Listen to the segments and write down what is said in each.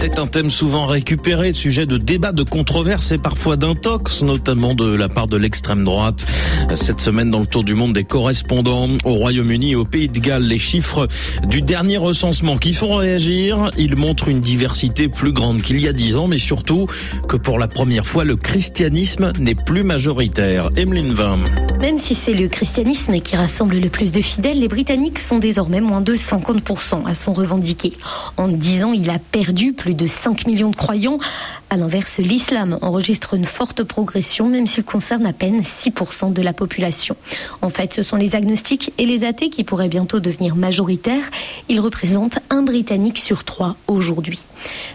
C'est un thème souvent récupéré, sujet de débat, de controverse et parfois d'intox, notamment de la part de l'extrême droite. Cette semaine, dans le tour du monde des correspondants au Royaume-Uni et au Pays de Galles, les chiffres du dernier recensement qui font réagir, ils montrent une diversité plus grande qu'il y a dix ans, mais surtout que pour la première fois, le christianisme n'est plus majoritaire. Emeline. Même si c'est le christianisme qui rassemble le plus de fidèles, les Britanniques sont désormais moins de 50% à son revendiqué. En 10 ans, il a perdu plus de 5 millions de croyants. À l'inverse, l'islam enregistre une forte progression, même s'il concerne à peine 6% de la population. En fait, ce sont les agnostiques et les athées qui pourraient bientôt devenir majoritaires. Ils représentent un Britannique sur trois aujourd'hui.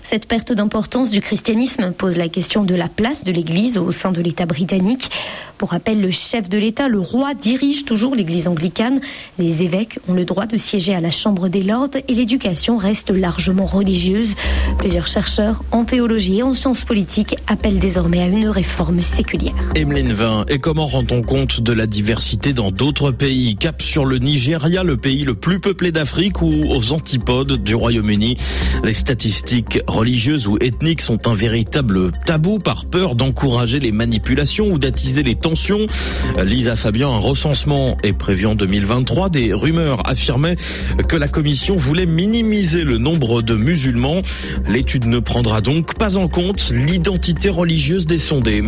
Cette perte d'importance du christianisme pose la question de la place de l'Église au sein de l'État britannique. Pour rappel, le chef de l'État, le roi, dirige toujours l'Église anglicane. Les évêques ont le droit de siéger à la Chambre des Lords et l'éducation reste largement religieuse. Plusieurs chercheurs en théologie et en sciences politiques appellent désormais à une réforme séculière. Emeline Vin, et comment rend-on compte de la diversité dans d'autres pays? Cap sur le Nigeria, le pays le plus peuplé d'Afrique ou aux antipodes du Royaume-Uni? Les statistiques religieuses ou ethniques sont un véritable tabou par peur d'encourager les manipulations ou d'attiser les tensions. Lisa Fabien, un recensement est prévu en 2023. Des rumeurs affirmaient que la commission voulait minimiser le nombre de musulmans. L'étude ne prendra donc pas en compte l'identité religieuse des sondés.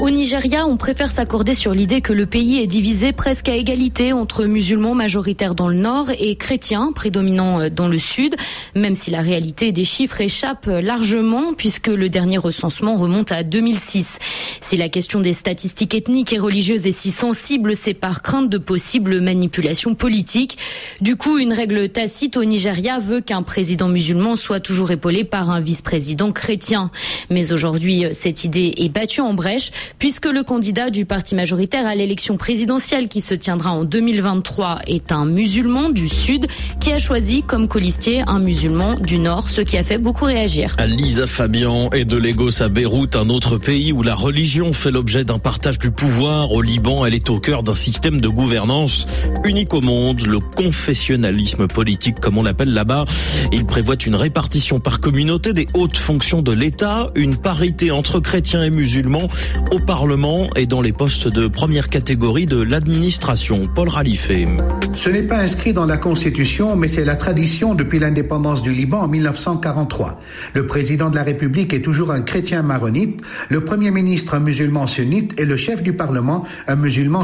Au Nigeria, on préfère s'accorder sur l'idée que le pays est divisé presque à égalité entre musulmans majoritaires dans le nord et chrétiens prédominants dans le sud, même si la réalité des chiffres échappe largement puisque le dernier recensement remonte à 2006. Si la question des statistiques ethniques et religieuses est si sensible, c'est par crainte de possibles manipulations politiques. Du coup, une règle tacite au Nigeria veut qu'un président musulman soit toujours épaulé par un vice-président chrétien. Mais aujourd'hui, cette idée est battue en brèche puisque le candidat du parti majoritaire à l'élection présidentielle qui se tiendra en 2023 est un musulman du Sud qui a choisi comme colistier un musulman du Nord, ce qui a fait beaucoup réagir. Lisa Fabian est de Lagos à Beyrouth, un autre pays où la religion fait l'objet d'un partage du pouvoir. Au Liban, elle est au cœur d'un système de gouvernance unique au monde, le confessionnalisme politique comme on l'appelle là-bas. Il prévoit une répartition par communauté des hautes fonctions de l'État, une parité entre chrétiens et musulmans au Parlement et dans les postes de première catégorie de l'administration. Paul Ralifé. Ce n'est pas inscrit dans la Constitution, mais c'est la tradition depuis l'indépendance du Liban en 1943. Le président de la République est toujours un chrétien maronite, le premier ministre un musulman sunnite et le chef du Parlement un musulman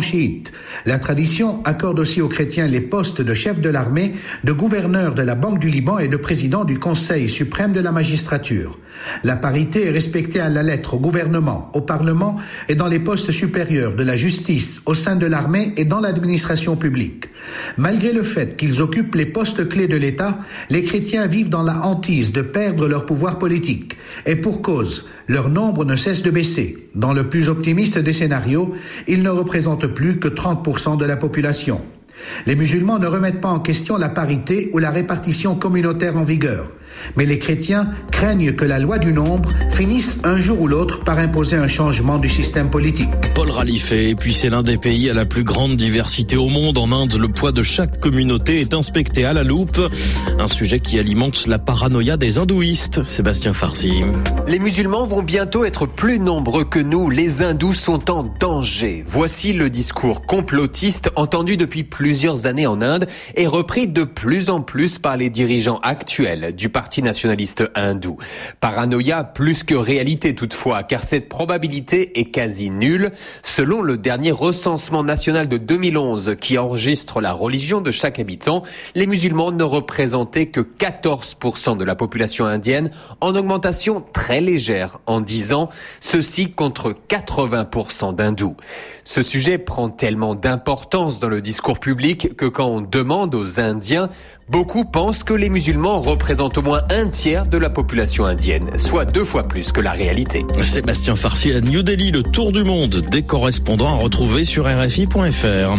La tradition accorde aussi aux chrétiens les postes de chef de l'armée, de gouverneur de la Banque du Liban et de président du Conseil suprême de la magistrature. La parité est respectée à la lettre au gouvernement, au Parlement et dans les postes supérieurs de la justice, au sein de l'armée et dans l'administration publique. Malgré le fait qu'ils occupent les postes clés de l'État, les chrétiens vivent dans la hantise de perdre leur pouvoir politique. Et pour cause, leur nombre ne cesse de baisser. Dans le plus optimiste des scénarios, ils ne représentent plus que 30% de la population. Les musulmans ne remettent pas en question la parité ou la répartition communautaire en vigueur. Mais les chrétiens craignent que la loi du nombre finisse un jour ou l'autre par imposer un changement du système politique. Paul Ralifé, et puis c'est l'un des pays à la plus grande diversité au monde. En Inde, le poids de chaque communauté est inspecté à la loupe. Un sujet qui alimente la paranoïa des hindouistes. Sébastien Farsi. Les musulmans vont bientôt être plus nombreux que nous. Les hindous sont en danger. Voici le discours complotiste entendu depuis plusieurs années en Inde et repris de plus en plus par les dirigeants actuels du parti nationaliste hindou. Paranoïa plus que réalité toutefois, car cette probabilité est quasi nulle. Selon le dernier recensement national de 2011 qui enregistre la religion de chaque habitant, les musulmans ne représentaient que 14% de la population indienne, en augmentation très légère en 10 ans, ceci contre 80% d'hindous. Ce sujet prend tellement d'importance dans le discours public que quand on demande aux Indiens, beaucoup pensent que les musulmans représentent au moins un tiers de la population indienne, soit deux fois plus que la réalité. Sébastien Farsi à New Delhi, le tour du monde des correspondants à retrouver sur RFI.fr.